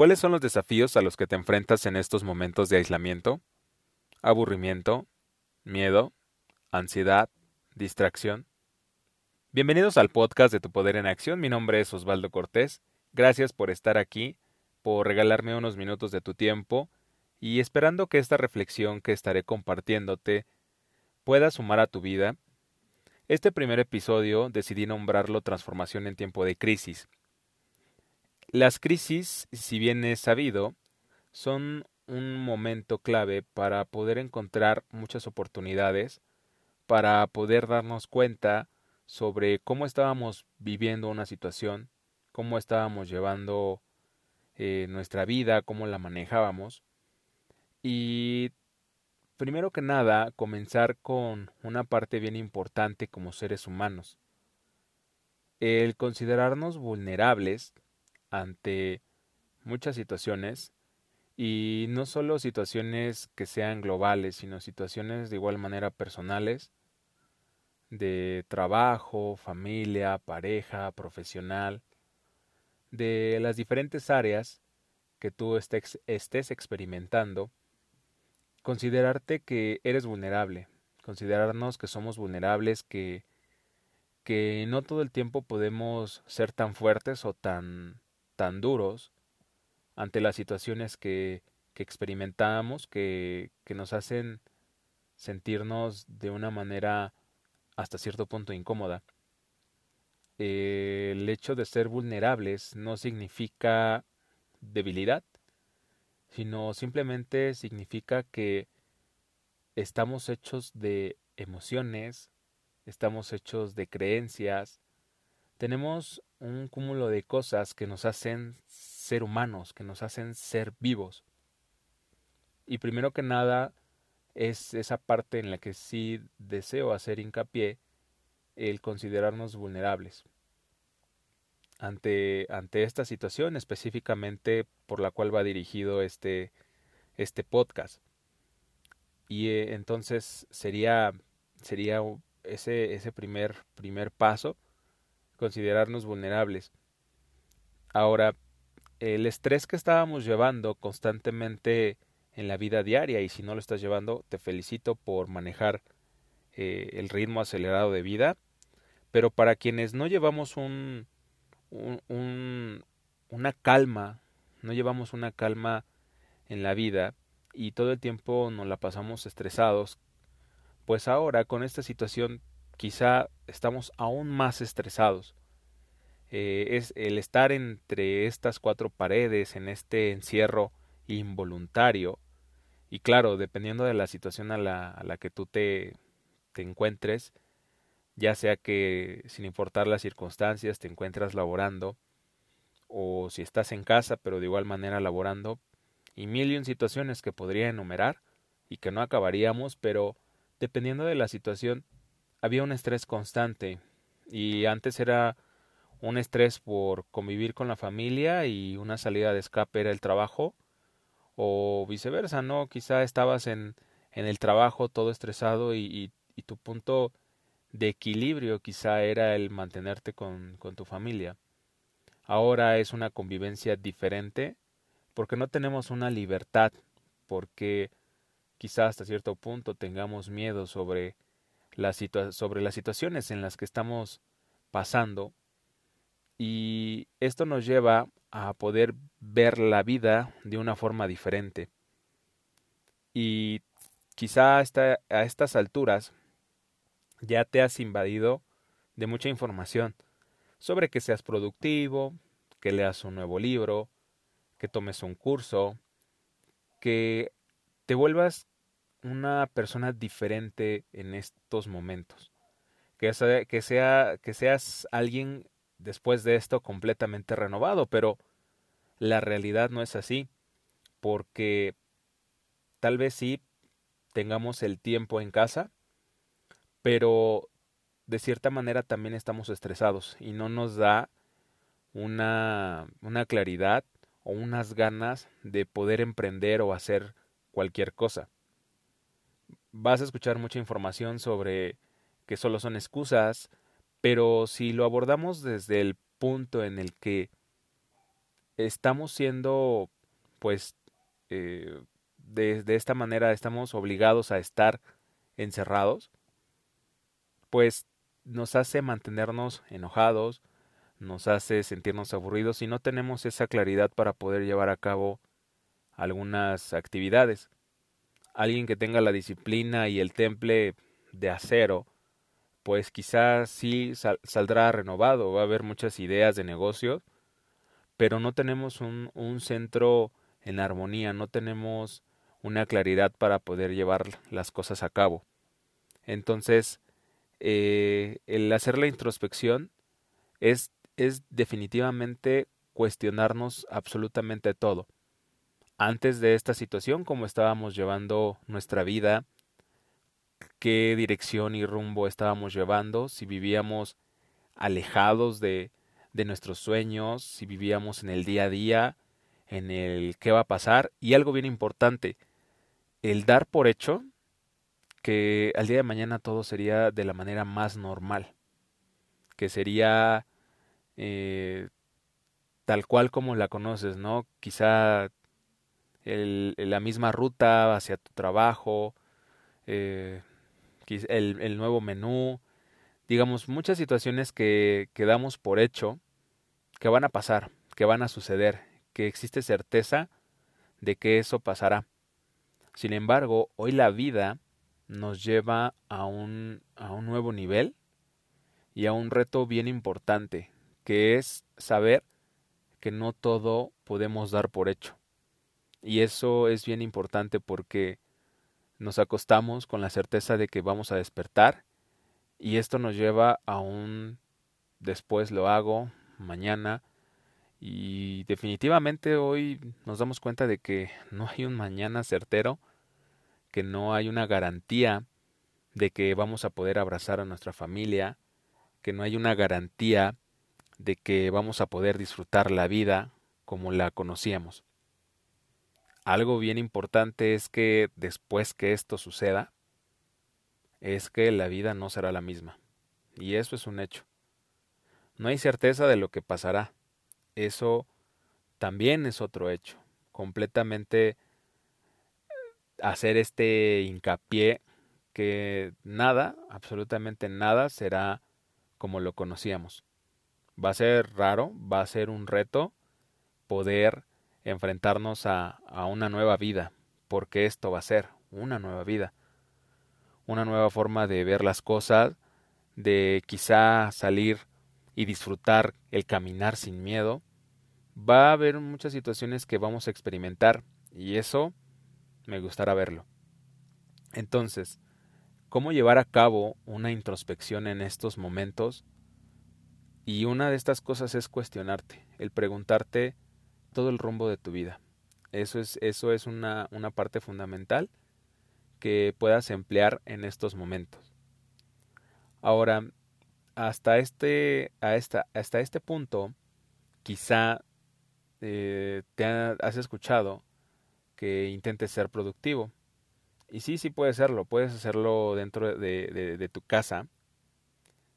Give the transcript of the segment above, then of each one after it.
¿Cuáles son los desafíos a los que te enfrentas en estos momentos de aislamiento? Aburrimiento, miedo, ansiedad, distracción. Bienvenidos al podcast de Tu Poder en Acción. Mi nombre es Osvaldo Cortés. Gracias por estar aquí, por regalarme unos minutos de tu tiempo y esperando que esta reflexión que estaré compartiéndote pueda sumar a tu vida. Este primer episodio decidí nombrarlo Transformación en tiempo de crisis. Las crisis, si bien es sabido, son un momento clave para poder encontrar muchas oportunidades, para poder darnos cuenta sobre cómo estábamos viviendo una situación, cómo estábamos llevando eh, nuestra vida, cómo la manejábamos. Y primero que nada, comenzar con una parte bien importante como seres humanos. El considerarnos vulnerables ante muchas situaciones y no solo situaciones que sean globales, sino situaciones de igual manera personales de trabajo, familia, pareja, profesional, de las diferentes áreas que tú estés, experimentando, considerarte que eres vulnerable, considerarnos que somos vulnerables, que, que no todo el tiempo podemos ser tan fuertes o tan, tan duros ante las situaciones que, experimentamos, que, que nos hacen sentirnos de una manera hasta cierto punto incómoda. el hecho de ser vulnerables no significa debilidad, sino simplemente significa que estamos hechos de emociones, estamos hechos de creencias, tenemos un cúmulo de cosas que nos hacen ser humanos, que nos hacen ser vivos. Y primero que nada, es esa parte en la que sí deseo hacer hincapié el considerarnos vulnerables ante, ante esta situación específicamente por la cual va dirigido este, este podcast. Y eh, entonces sería, sería ese, ese primer, primer paso, considerarnos vulnerables. Ahora, el estrés que estábamos llevando constantemente en la vida diaria y si no lo estás llevando, te felicito por manejar eh, el ritmo acelerado de vida. Pero para quienes no llevamos un, un, una calma, no llevamos una calma en la vida y todo el tiempo nos la pasamos estresados, pues ahora con esta situación quizá estamos aún más estresados. Eh, es el estar entre estas cuatro paredes, en este encierro, involuntario. Y claro, dependiendo de la situación a la, que tú te, te encuentres, ya sea que sin importar las circunstancias te encuentras laborando, o si estás en casa pero de igual manera laborando, y mil y un situaciones que podría enumerar y que no acabaríamos, pero dependiendo de la situación había un estrés constante y antes era un estrés por convivir con la familia y una salida de escape era el trabajo o viceversa, ¿no? Quizá estabas en, en el trabajo todo estresado y, y, tu punto de equilibrio quizá era el mantenerte con, con tu familia. Ahora es una convivencia diferente porque no tenemos una libertad, porque quizá hasta cierto punto tengamos miedo sobre, sobre las situaciones en las que estamos pasando y esto nos lleva a poder ver la vida de una forma diferente. Y quizá hasta a estas alturas ya te has invadido de mucha información sobre que seas productivo, que leas un nuevo libro, que tomes un curso, que te vuelvas una persona diferente en estos momentos. Que, que, sea, que seas alguien después de esto completamente renovado, pero la realidad no es así, porque tal vez sí tengamos el tiempo en casa, pero de cierta manera también estamos estresados y no nos da una, una claridad o unas ganas de poder emprender o hacer cualquier cosa. Vas a escuchar mucha información sobre que solo son excusas, pero si lo abordamos desde el punto en el que estamos siendo, pues, eh, de, de esta manera estamos obligados a estar encerrados, pues nos hace mantenernos enojados, nos hace sentirnos aburridos y no tenemos esa claridad para poder llevar a cabo algunas actividades. Alguien que tenga la disciplina y el temple de acero, pues quizás sí saldrá renovado, va a haber muchas ideas de negocios, pero no tenemos un, centro en armonía, no tenemos una claridad para poder llevar las cosas a cabo. Entonces, eh, el hacer la introspección es, es definitivamente cuestionarnos absolutamente todo. Antes de esta situación, cómo estábamos llevando nuestra vida, qué dirección y rumbo estábamos llevando, si vivíamos alejados de, nuestros sueños, si vivíamos en el día a día, en el qué va a pasar, y algo bien importante, el dar por hecho que al día de mañana todo sería de la manera más normal, que sería eh, tal cual como la conoces, ¿no? Quizá la misma ruta hacia tu trabajo, eh, el, el, nuevo menú, digamos, muchas situaciones que, que damos por hecho que van a pasar, que van a suceder, que existe certeza de que eso pasará. Sin embargo, hoy la vida nos lleva a un, a un nuevo nivel y a un reto bien importante, que es saber que no todo podemos dar por hecho. Y eso es bien importante porque nos acostamos con la certeza de que vamos a despertar y esto nos lleva a un después lo hago, mañana y definitivamente hoy nos damos cuenta de que no hay un mañana certero que no hay una garantía de que vamos a poder abrazar a nuestra familia, que no hay una garantía de que vamos a poder disfrutar la vida como la conocíamos. Algo bien importante es que después que esto suceda, es que la vida no será la misma. Y eso es un hecho. No hay certeza de lo que pasará. Eso también es otro hecho, completamente hacer este hincapié que nada, absolutamente nada será como lo conocíamos. Va a ser raro, va a ser un reto poder enfrentarnos a, a una nueva vida, porque esto va a ser una nueva vida, una nueva forma de ver las cosas, de quizá salir y disfrutar el caminar sin miedo. Va a haber muchas situaciones que vamos a experimentar y eso me gustará verlo. Entonces, ¿cómo llevar a cabo una introspección en estos momentos? Y una de estas cosas es cuestionarte, el preguntarte todo el rumbo de tu vida. Eso es, eso es una, una parte fundamental que puedas emplear en estos momentos. Ahora, hasta este, a esta, hasta este punto, quizá eh, te has escuchado que intentes ser productivo. Y sí, sí puedes hacerlo, puedes hacerlo dentro de, de, tu casa.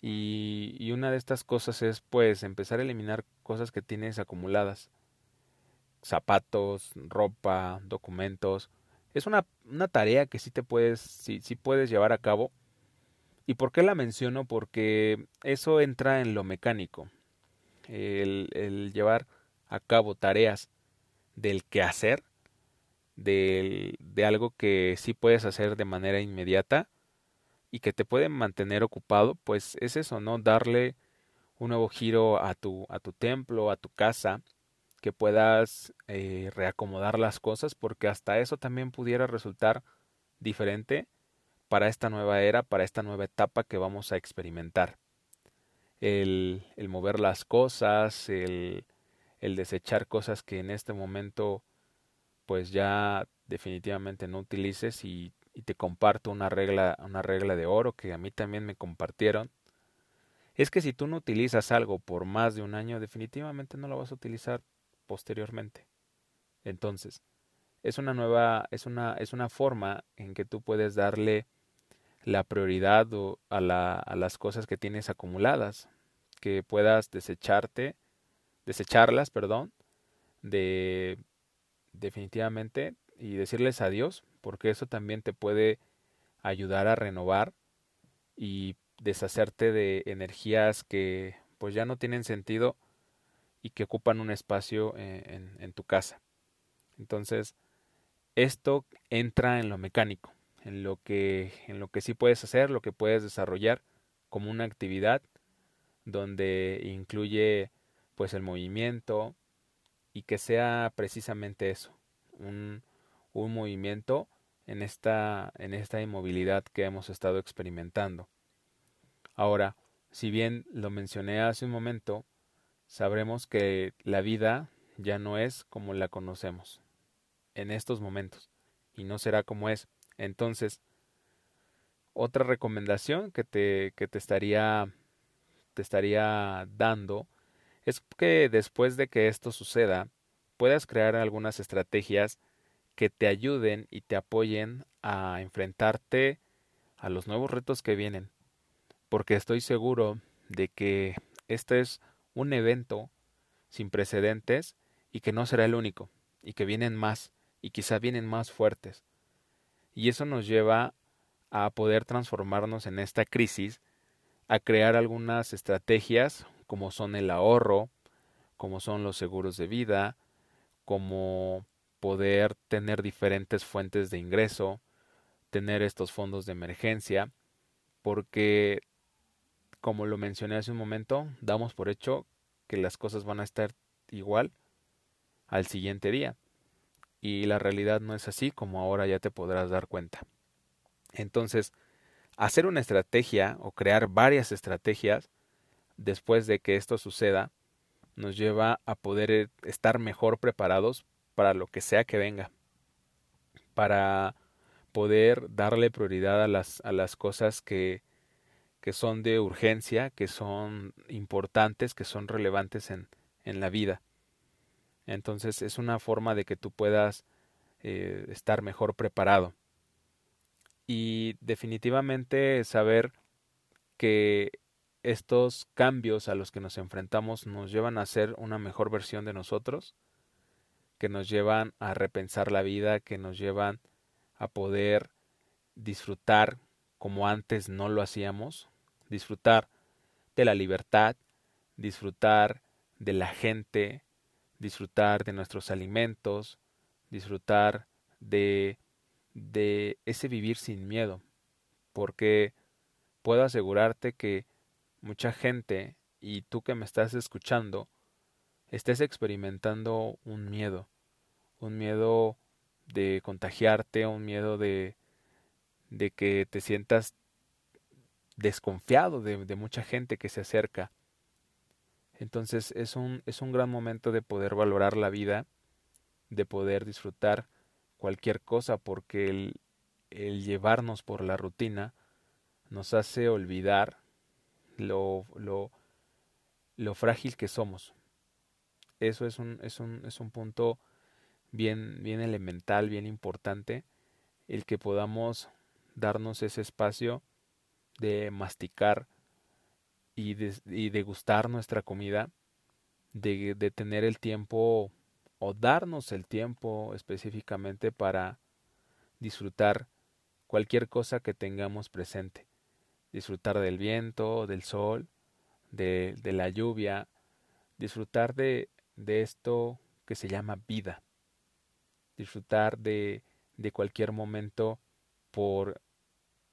Y, y, una de estas cosas es pues empezar a eliminar cosas que tienes acumuladas. Zapatos, ropa, documentos. Es una, una tarea que sí te puedes, sí, sí puedes llevar a cabo. ¿Y por qué la menciono? Porque eso entra en lo mecánico. El, el llevar a cabo tareas del quehacer de, de algo que sí puedes hacer de manera inmediata y que te puede mantener ocupado, pues es eso, ¿no? Darle un nuevo giro a tu, a tu templo, a tu casa, que puedas eh, reacomodar las cosas, porque hasta eso también pudiera resultar diferente para esta nueva era, para esta nueva etapa que vamos a experimentar. El, el mover las cosas, el, el desechar cosas que en este momento pues ya definitivamente no utilices y, te comparto una regla, una regla de oro que a mí también me compartieron. Es que si tú no utilizas algo por más de un año, definitivamente no lo vas a utilizar posteriormente. Entonces, es una nueva, es una, es una forma en que tú puedes darle la prioridad a, la, a las cosas que tienes acumuladas, que puedas desecharte, desecharlas, perdón, de definitivamente y decirles adiós, porque eso también te puede ayudar a renovar y deshacerte de energías que pues ya no tienen sentido y que ocupan un espacio en, tu casa. Entonces, esto entra en lo mecánico, en lo que en lo que sí puedes hacer, lo que puedes desarrollar como una actividad donde incluye pues el movimiento y que sea precisamente eso, un, un movimiento en esta, en esta inmovilidad que hemos estado experimentando. Ahora, si bien lo mencioné hace un momento, sabremos que la vida ya no es como la conocemos en estos momentos y no será como es. Entonces, otra recomendación que te, que te estaría te estaría dando es que después de que esto suceda, puedas crear algunas estrategias que te ayuden y te apoyen a enfrentarte a los nuevos retos que vienen. Porque estoy seguro de que este es un evento sin precedentes y que no será el único, y que vienen más, y quizá vienen más fuertes. Y eso nos lleva a poder transformarnos en esta crisis, a crear algunas estrategias como son el ahorro, como son los seguros de vida, como poder tener diferentes fuentes de ingreso, tener estos fondos de emergencia, porque, como lo mencioné hace un momento, damos por hecho que las cosas van a estar igual al siguiente día. Y la realidad no es así como ahora ya te podrás dar cuenta. Entonces, hacer una estrategia o crear varias estrategias después de que esto suceda nos lleva a poder estar mejor preparados para lo que sea que venga, para poder darle prioridad a las, a las cosas que, que son de urgencia, que son importantes, que son relevantes en, en la vida. Entonces es una forma de que tú puedas eh, estar mejor preparado. Y definitivamente saber que estos cambios a los que nos enfrentamos nos llevan a ser una mejor versión de nosotros que nos llevan a repensar la vida, que nos llevan a poder disfrutar como antes no lo hacíamos, disfrutar de la libertad, disfrutar de la gente, disfrutar de nuestros alimentos, disfrutar de de ese vivir sin miedo, porque puedo asegurarte que mucha gente y tú que me estás escuchando estés experimentando un miedo, un miedo de contagiarte, un miedo de, de que te sientas desconfiado de, mucha gente que se acerca. Entonces es un, es un gran momento de poder valorar la vida, de poder disfrutar cualquier cosa, porque el, el llevarnos por la rutina nos hace olvidar lo, lo, lo frágil que somos. Eso es un, es un, es un punto bien, bien elemental, bien importante, el que podamos darnos ese espacio de masticar y, de, y degustar nuestra comida, de, de tener el tiempo o darnos el tiempo específicamente para disfrutar cualquier cosa que tengamos presente. Disfrutar del viento, del sol, de, de la lluvia, disfrutar de, de esto que se llama vida disfrutar de, de cualquier momento por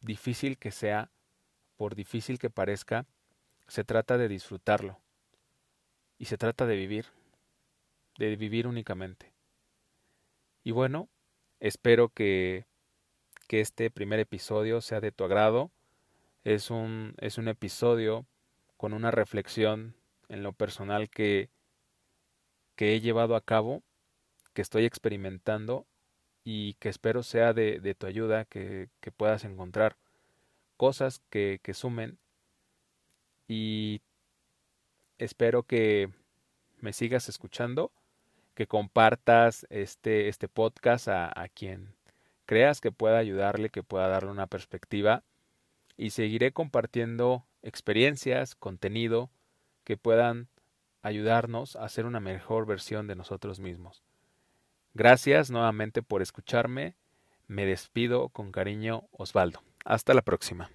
difícil que sea, por difícil que parezca, se trata de disfrutarlo. Y se trata de vivir, de vivir únicamente. Y bueno, espero que, que este primer episodio sea de tu agrado. Es un, es un episodio con una reflexión en lo personal que, que he llevado a cabo que estoy experimentando y que espero sea de, de tu ayuda, que, que, puedas encontrar cosas que, sumen y espero que me sigas escuchando, que compartas este, este podcast a, a quien creas que pueda ayudarle, que pueda darle una perspectiva y seguiré compartiendo experiencias, contenido que puedan ayudarnos a ser una mejor versión de nosotros mismos. Gracias nuevamente por escucharme. Me despido con cariño, Osvaldo. Hasta la próxima.